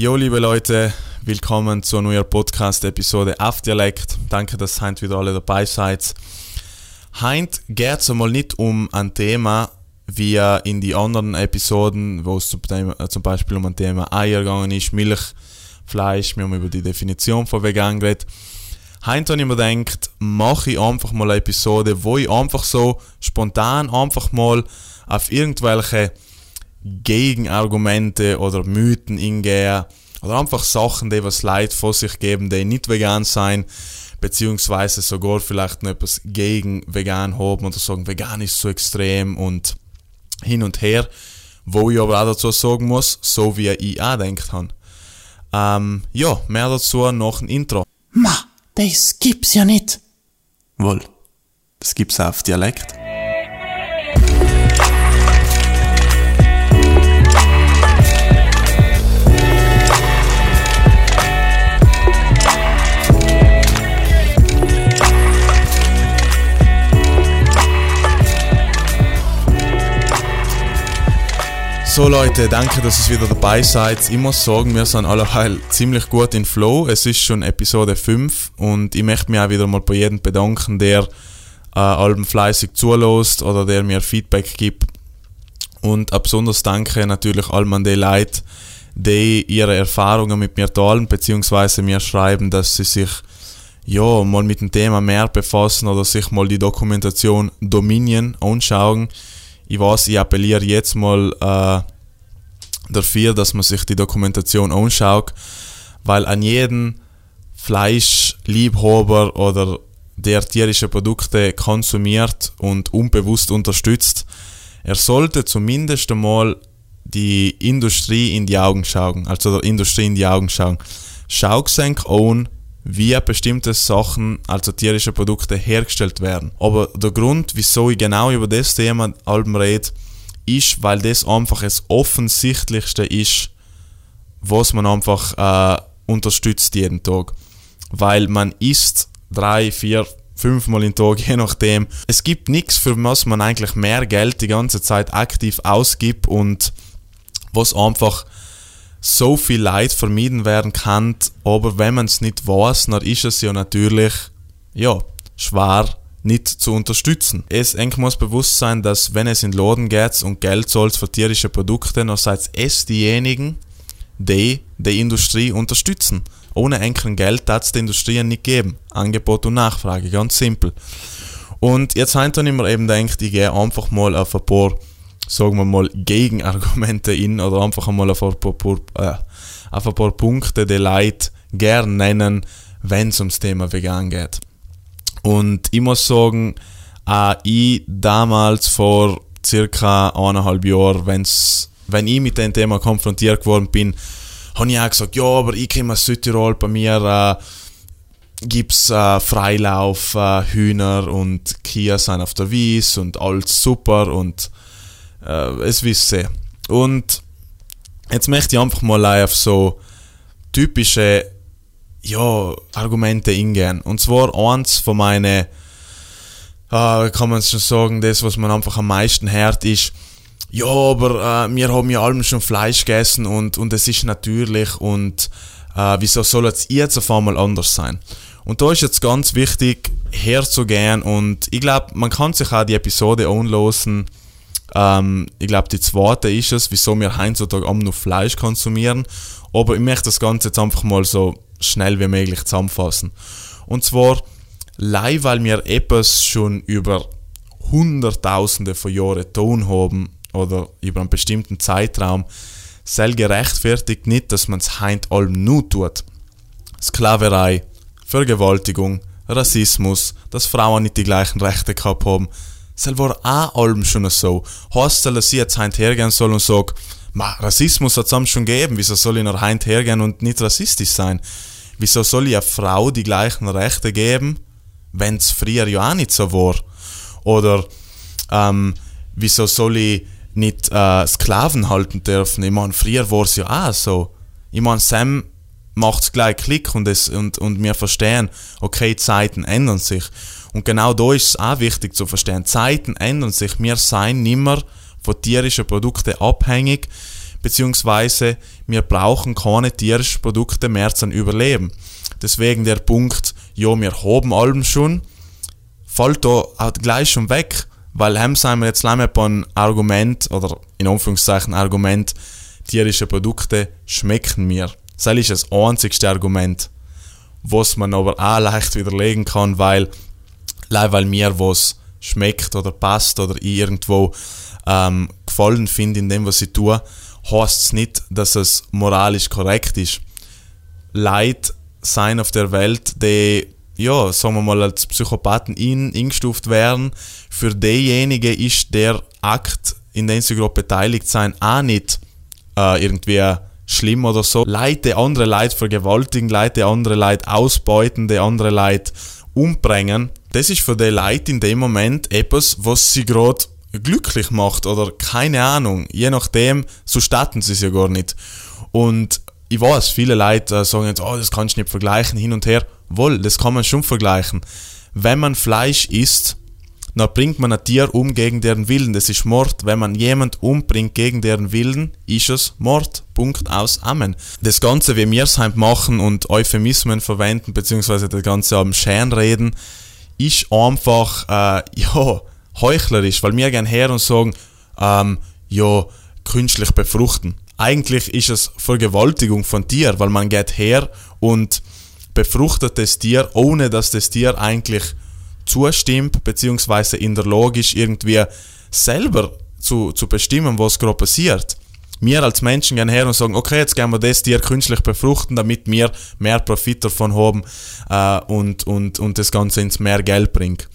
Jo, liebe Leute, willkommen zur neuen Podcast-Episode auf Dialekt. Danke, dass ihr wieder alle dabei seid. Heute geht es einmal nicht um ein Thema wie in die anderen Episoden, wo es zum, Thema, zum Beispiel um ein Thema Eier gegangen ist, Milch, Fleisch, wir haben über die Definition von vegan geredet. Heute habe ich mir gedacht, mache ich einfach mal eine Episode, wo ich einfach so spontan einfach mal auf irgendwelche Gegenargumente oder Mythen hingehe oder einfach Sachen, die was Leid vor sich geben, die nicht vegan sein, beziehungsweise sogar vielleicht noch etwas gegen vegan haben oder sagen, vegan ist so extrem und hin und her, wo ich aber auch dazu sagen muss, so wie ich auch gedacht habe. Ähm, ja, mehr dazu nach dem Intro. Ma, das gibt's ja nicht. Wohl, das gibt's auch auf Dialekt. So Leute, danke, dass ihr wieder dabei seid. Ich muss sagen, wir sind alle ziemlich gut in Flow. Es ist schon Episode 5 und ich möchte mich auch wieder mal bei jedem bedanken, der äh, Alben fleißig zulässt oder der mir Feedback gibt. Und ein besonders danke natürlich all an die Leute, die ihre Erfahrungen mit mir teilen, beziehungsweise mir schreiben, dass sie sich ja, mal mit dem Thema mehr befassen oder sich mal die Dokumentation Dominion anschauen ich weiß, ich appelliere jetzt mal äh, dafür, dass man sich die Dokumentation anschaut, weil an jeden Fleischliebhaber oder der tierische Produkte konsumiert und unbewusst unterstützt, er sollte zumindest einmal die Industrie in die Augen schauen, also der Industrie in die Augen schauen. Schau an, wie bestimmte Sachen, also tierische Produkte, hergestellt werden. Aber der Grund, wieso ich genau über das Thema Alben rede, ist, weil das einfach das Offensichtlichste ist, was man einfach äh, unterstützt jeden Tag. Weil man isst drei, vier, fünfmal im Tag, je nachdem. Es gibt nichts, für was man eigentlich mehr Geld die ganze Zeit aktiv ausgibt und was einfach so viel Leid vermieden werden kann, aber wenn man es nicht weiß, dann ist es ja natürlich, ja, schwer nicht zu unterstützen. Es eng muss bewusst sein, dass wenn es in Laden geht und Geld zahlt für tierische Produkte, dann seid es diejenigen, die die Industrie unterstützen. Ohne engen Geld hat es die Industrie nicht geben. Angebot und Nachfrage, ganz simpel. Und jetzt habe ich mir eben gedacht, ich gehe einfach mal auf ein paar sagen wir mal, Gegenargumente in oder einfach einmal ein paar, äh, ein paar Punkte, die Leute gern nennen, wenn es ums Thema vegan geht. Und ich muss sagen, äh, ich damals vor circa eineinhalb Jahren, wenn's, wenn ich mit dem Thema konfrontiert worden bin, habe ich auch gesagt, ja, aber ich komme aus Südtirol, bei mir äh, gibt es äh, Freilauf, äh, Hühner und Kia sind auf der Wies und alles super und äh, es wissen. Und jetzt möchte ich einfach mal auf so typische ja, Argumente eingehen. Und zwar eins von meinen, äh, kann man schon sagen, das, was man einfach am meisten hört, ist, ja, aber äh, wir haben ja allem schon Fleisch gegessen und, und es ist natürlich und äh, wieso soll es jetzt auf einmal anders sein? Und da ist jetzt ganz wichtig, herzugehen und ich glaube, man kann sich auch die Episode anlosen, ähm, ich glaube, die zweite ist es, wieso wir heutzutage am nur Fleisch konsumieren. Aber ich möchte das Ganze jetzt einfach mal so schnell wie möglich zusammenfassen. Und zwar, leider weil wir etwas schon über Hunderttausende von Jahren tun haben oder über einen bestimmten Zeitraum, soll gerechtfertigt nicht, dass man es heint allem nur tut. Sklaverei, Vergewaltigung, Rassismus, dass Frauen nicht die gleichen Rechte gehabt haben, war auch allem schon so. Heißt es, dass ich jetzt heint hergehen soll und sag, Ma, Rassismus hat es schon gegeben, wieso soll ich noch heint hergehen und nicht rassistisch sein? Wieso soll ich einer Frau die gleichen Rechte geben, wenn es früher ja auch nicht so war? Oder ähm, wieso soll ich nicht äh, Sklaven halten dürfen? Ich meine, früher war es ja auch so. Ich meine, Sam macht es gleich Klick und, es, und, und wir verstehen, okay, Zeiten ändern sich. Und genau da ist es auch wichtig zu verstehen. Zeiten ändern sich. Wir seien nimmer von tierischen Produkten abhängig. beziehungsweise wir brauchen keine tierischen Produkte mehr zum Überleben. Deswegen der Punkt, ja, wir haben allem schon, fällt da auch gleich schon weg, weil haben sind wir jetzt lange einem Argument, oder in Anführungszeichen Argument, tierische Produkte schmecken mir. Das ist das einzigste Argument, was man aber auch leicht widerlegen kann, weil, weil mir was schmeckt oder passt oder ich irgendwo ähm, gefallen finde in dem, was ich tue, heißt es nicht, dass es moralisch korrekt ist. Leid sein auf der Welt, die, ja, sagen wir mal, als Psychopathen in, eingestuft werden, für diejenigen ist der Akt, in dem sie gerade beteiligt sein, auch nicht äh, irgendwie schlimm oder so. Leute andere Leute vergewaltigen, Leute andere Leute ausbeuten, die andere Leute umbringen. Das ist für die Leute in dem Moment etwas, was sie gerade glücklich macht oder keine Ahnung. Je nachdem, so starten sie es ja gar nicht. Und ich weiß, viele Leute äh, sagen jetzt, oh, das kannst du nicht vergleichen, hin und her. Wohl, das kann man schon vergleichen. Wenn man Fleisch isst, dann bringt man ein Tier um gegen deren Willen. Das ist Mord. Wenn man jemand umbringt gegen deren Willen, ist es Mord. Punkt aus. Amen. Das Ganze, wie wir es halt machen und Euphemismen verwenden, beziehungsweise das Ganze am Schön reden, ist einfach, äh, ja, heuchlerisch, weil wir gehen her und sagen, ähm, ja, künstlich befruchten. Eigentlich ist es Vergewaltigung von Tier, weil man geht her und befruchtet das Tier, ohne dass das Tier eigentlich zustimmt, beziehungsweise in der Lage ist, irgendwie selber zu, zu bestimmen, was gerade passiert. Wir als Menschen gehen her und sagen, okay, jetzt gehen wir das Tier künstlich befruchten, damit wir mehr Profit davon haben äh, und, und, und das Ganze ins mehr Geld bringt.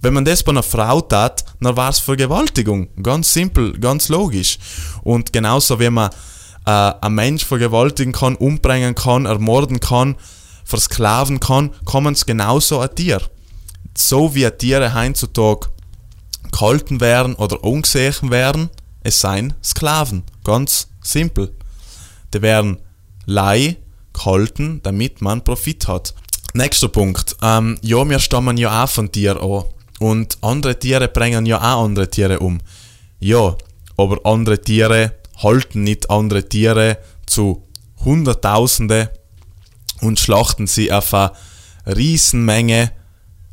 Wenn man das bei einer Frau tat, dann war es Vergewaltigung. Ganz simpel, ganz logisch. Und genauso wie man äh, einen Mensch vergewaltigen kann, umbringen kann, ermorden kann, versklaven kann, man es genauso ein Tier so wie Tiere heutzutage gehalten werden oder ungesehen werden, es seien Sklaven. Ganz simpel. Die werden Leih gehalten, damit man Profit hat. Nächster Punkt. Ähm, ja, wir stammen ja auch von Tieren an. Und andere Tiere bringen ja auch andere Tiere um. Ja, aber andere Tiere halten nicht andere Tiere zu Hunderttausende und schlachten sie auf eine Riesenmenge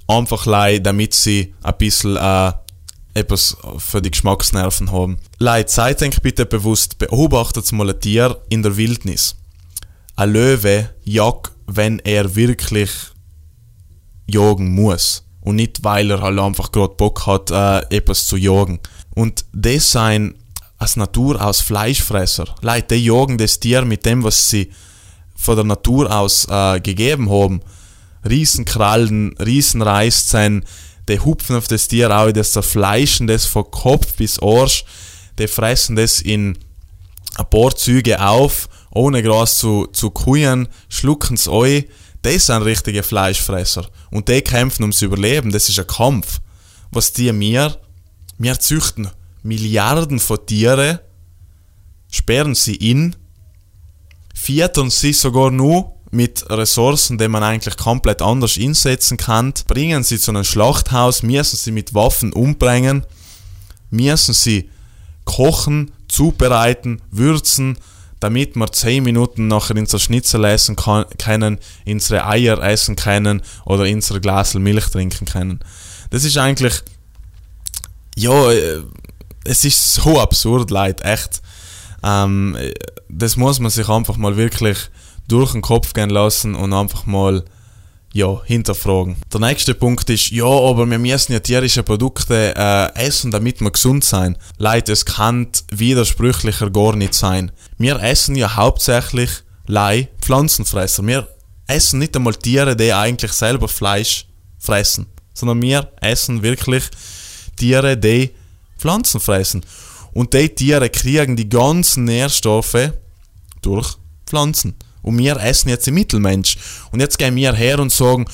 einfach leid, damit sie ein bisschen äh, etwas für die Geschmacksnerven haben. Leid, seid euch bitte bewusst, beobachtet mal ein Tier in der Wildnis. Ein Löwe jagt, wenn er wirklich jagen muss. Und nicht, weil er halt einfach gerade Bock hat, äh, etwas zu jagen. Und das sind als Natur aus Fleischfresser. Leute, die jagen das Tier mit dem, was sie von der Natur aus äh, gegeben haben. Riesenkrallen, Riesenreißzähne, die hupfen auf das Tier auch, das zerfleischen das von Kopf bis Arsch, die fressen das in ein paar Züge auf, ohne Gras zu, zu schlucken es ein. Das sind richtige Fleischfresser. Und die kämpfen ums Überleben. Das ist ein Kampf. Was die mir, wir züchten Milliarden von Tieren, sperren sie in, vierteln sie sogar nur mit Ressourcen, die man eigentlich komplett anders einsetzen kann, bringen sie zu einem Schlachthaus, müssen sie mit Waffen umbringen, müssen sie kochen, zubereiten, würzen, damit wir 10 Minuten nachher unser Schnitzel essen können, unsere Eier essen können oder unser Glas Milch trinken können. Das ist eigentlich, ja, äh, es ist so absurd, Leute, echt. Ähm, das muss man sich einfach mal wirklich durch den Kopf gehen lassen und einfach mal ja, hinterfragen. Der nächste Punkt ist, ja, aber wir müssen ja tierische Produkte äh, essen, damit wir gesund sein. Leute, es kann widersprüchlicher gar nicht sein. Wir essen ja hauptsächlich Lei Pflanzenfresser. Wir essen nicht einmal Tiere, die eigentlich selber Fleisch fressen, sondern wir essen wirklich Tiere, die Pflanzen fressen. Und die Tiere kriegen die ganzen Nährstoffe durch Pflanzen. Und wir essen jetzt den Mittelmensch. Und jetzt gehen wir her und sagen,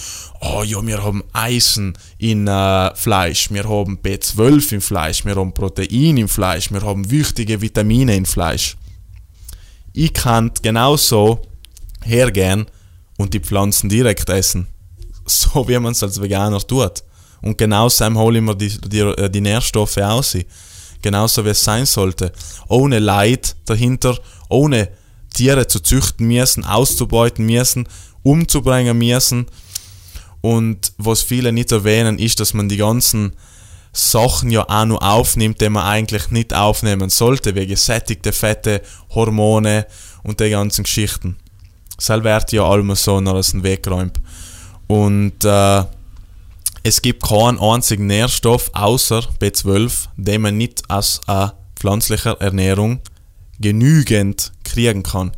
oh ja, wir haben Eisen in äh, Fleisch, wir haben B12 im Fleisch, wir haben Protein im Fleisch, wir haben wichtige Vitamine im Fleisch. Ich kann genauso hergehen und die Pflanzen direkt essen. So wie man es als Veganer tut. Und genau so hole ich mir die, die, die Nährstoffe aus. genauso wie es sein sollte. Ohne Leid dahinter, ohne Tiere zu züchten müssen, auszubeuten müssen, umzubringen müssen. Und was viele nicht erwähnen, ist, dass man die ganzen Sachen ja auch nur aufnimmt, die man eigentlich nicht aufnehmen sollte, wie gesättigte Fette, Hormone und die ganzen Geschichten. Das wird ja allem so nach dem Weg geräumt. Und äh, es gibt keinen einzigen Nährstoff außer B12, den man nicht aus äh, pflanzlicher Ernährung genügend kriegen kann.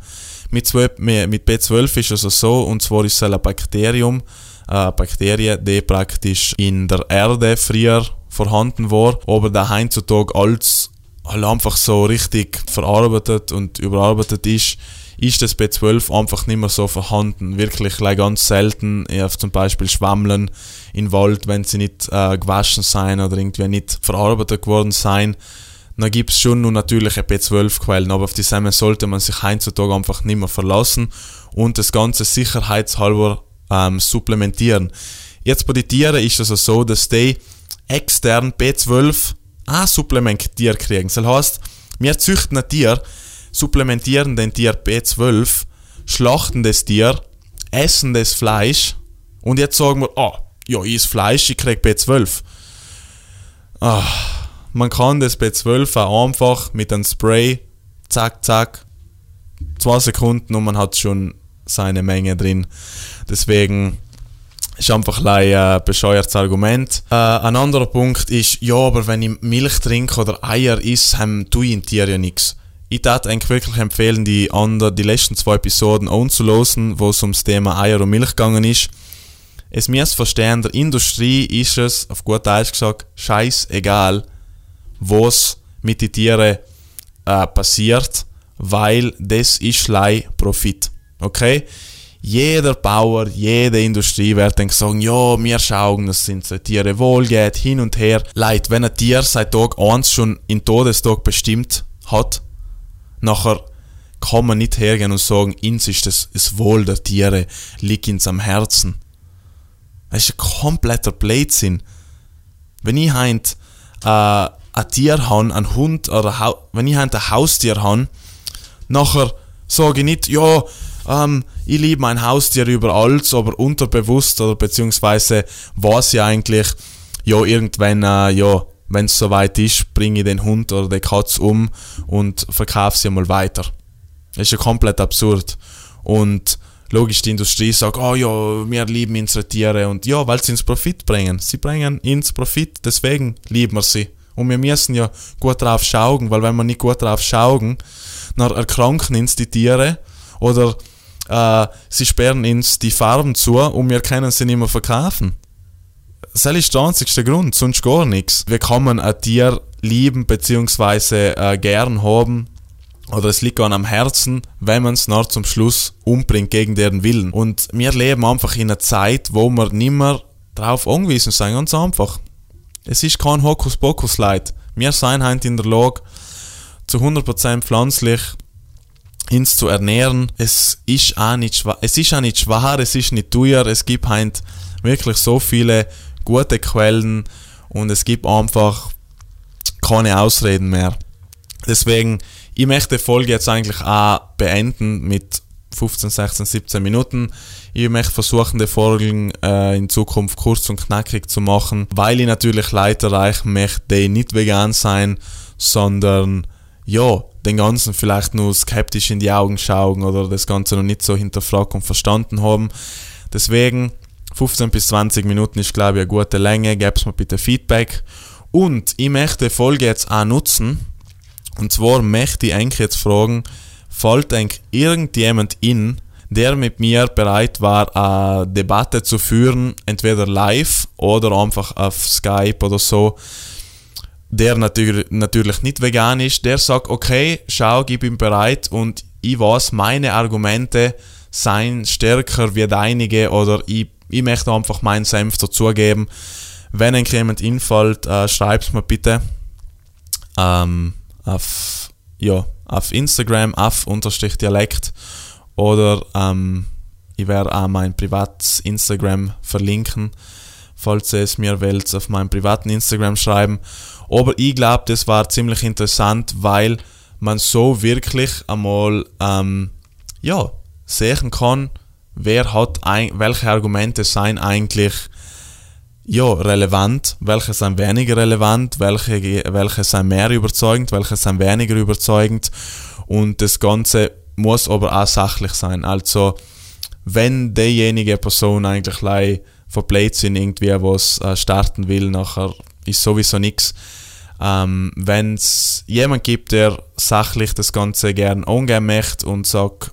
Mit, B12 ist es also so, und zwar ist es ein Bakterium, eine Bakterie, die praktisch in der Erde früher vorhanden war, aber da heutzutage als halt einfach so richtig verarbeitet und überarbeitet ist, ist das B12 einfach nicht mehr so vorhanden. Wirklich ganz selten, zum Beispiel Schwammeln im Wald, wenn sie nicht äh, gewaschen sein oder irgendwie nicht verarbeitet worden sein. Dann gibt es schon nur natürliche B12-Quellen, aber auf die Samen sollte man sich heutzutage einfach nicht mehr verlassen und das Ganze sicherheitshalber ähm, supplementieren. Jetzt bei den Tieren ist es also so, dass die extern B12 auch supplementiert kriegen. Das heißt, wir züchten ein Tier, supplementieren den Tier B12, schlachten das Tier, essen das Fleisch und jetzt sagen wir, ah, ja, ich esse Fleisch, ich krieg B12. Ah, man kann das B12 auch einfach mit einem Spray, zack, zack, zwei Sekunden und man hat schon seine Menge drin. Deswegen ist einfach ein äh, bescheuertes Argument. Äh, ein anderer Punkt ist, ja, aber wenn ich Milch trinke oder Eier esse, haben tue ich in Tier ja nichts. Ich würde eigentlich wirklich empfehlen, die, andere, die letzten zwei Episoden anzulosen, wo es ums Thema Eier und Milch gegangen ist. Es müsst verstehen, der Industrie ist es, auf gut Deutsch gesagt, scheißegal, was mit den Tieren äh, passiert, weil das ist Lei Profit. Okay? Jeder Bauer, jede Industrie wird dann sagen, ja, wir schauen, dass es den Tiere wohlgeht, hin und her. Leid, wenn ein Tier seit Tag 1 schon in Todestag bestimmt hat, nachher kann man nicht hergehen und sagen, ins ist das, das Wohl der Tiere, liegt ins am Herzen. Das ist ein kompletter Blödsinn. Wenn ich heint, äh, ein Tier habe, ein Hund oder wenn ich ein Haustier habe, nachher sage ich nicht, ja, ähm, ich liebe mein Haustier über alles, aber unterbewusst oder beziehungsweise weiß ich eigentlich, ja, irgendwann, äh, ja, wenn es soweit ist, bringe ich den Hund oder die Katze um und verkaufe sie mal weiter. Das ist ja komplett absurd. Und logisch, die Industrie sagt, oh ja, wir lieben unsere Tiere und ja, weil sie ins Profit bringen. Sie bringen ins Profit, deswegen lieben wir sie. Und wir müssen ja gut drauf schauen, weil wenn wir nicht gut drauf schauen, dann erkranken uns die Tiere oder äh, sie sperren uns die Farben zu und wir können sie nicht mehr verkaufen. Das ist der einzigste Grund, sonst gar nichts. Wir kann ein Tier lieben bzw. Äh, gern haben oder es liegt am Herzen, wenn man es nach zum Schluss umbringt gegen deren Willen. Und wir leben einfach in einer Zeit, wo wir nicht mehr drauf angewiesen sind, ganz einfach. Es ist kein Hokuspokus-Leid. Wir sind heute in der Lage, zu 100% pflanzlich uns zu ernähren. Es ist auch nicht schwer, es ist auch nicht schwer, es ist nicht teuer, es gibt heute wirklich so viele gute Quellen und es gibt einfach keine Ausreden mehr. Deswegen, ich möchte die Folge jetzt eigentlich auch beenden mit 15, 16, 17 Minuten. Ich möchte versuchen, die Folgen äh, in Zukunft kurz und knackig zu machen, weil ich natürlich Leute erreichen möchte, die nicht vegan sein, sondern ja, den Ganzen vielleicht nur skeptisch in die Augen schauen oder das Ganze noch nicht so hinterfragt und verstanden haben. Deswegen 15 bis 20 Minuten ist, glaube ich, eine gute Länge. Gebt mir bitte Feedback. Und ich möchte die Folge jetzt auch nutzen. Und zwar möchte ich eigentlich jetzt fragen, fällt irgendjemand in, der mit mir bereit war, eine Debatte zu führen, entweder live oder einfach auf Skype oder so, der natürlich, natürlich nicht vegan ist, der sagt, okay, schau, ich bin bereit und ich weiß, meine Argumente seien stärker wie deinige oder ich, ich möchte einfach meinen Senf dazugeben. Wenn ein jemand infällt, äh, schreibt mir bitte ähm, auf, ja, auf Instagram, auf unterstrich Dialekt. Oder ähm, ich werde auch mein privates Instagram verlinken, falls ihr es mir wollt, auf meinem privaten Instagram schreiben. Aber ich glaube, das war ziemlich interessant, weil man so wirklich einmal ähm, ja, sehen kann, wer hat ein, welche Argumente seien eigentlich ja, relevant, welche sind weniger relevant, welche, welche sind mehr überzeugend, welche sind weniger überzeugend und das Ganze muss aber auch sachlich sein. Also wenn diejenige Person eigentlich lei sind, irgendwie was äh, starten will, nachher ist sowieso nichts. Ähm, Wenn es jemand gibt, der sachlich das Ganze gern angehen möchte und sagt,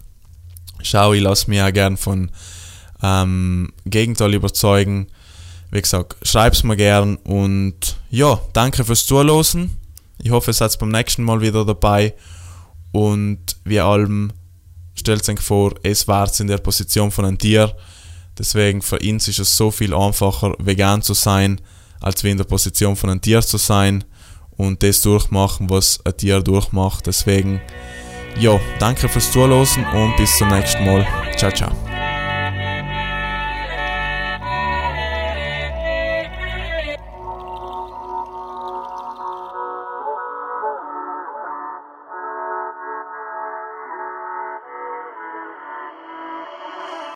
schau, ich lasse mich auch gern von ähm, Gegenteil überzeugen, wie gesagt, schreib's mir gern und ja, danke fürs Zuhören. Ich hoffe, ihr seid beim nächsten Mal wieder dabei und wie allem stellt euch vor, es war in der Position von einem Tier. Deswegen für uns ist es so viel einfacher, vegan zu sein, als wie in der Position von einem Tier zu sein und das durchmachen, was ein Tier durchmacht. Deswegen, ja, danke fürs Zuhören und bis zum nächsten Mal. Ciao, ciao.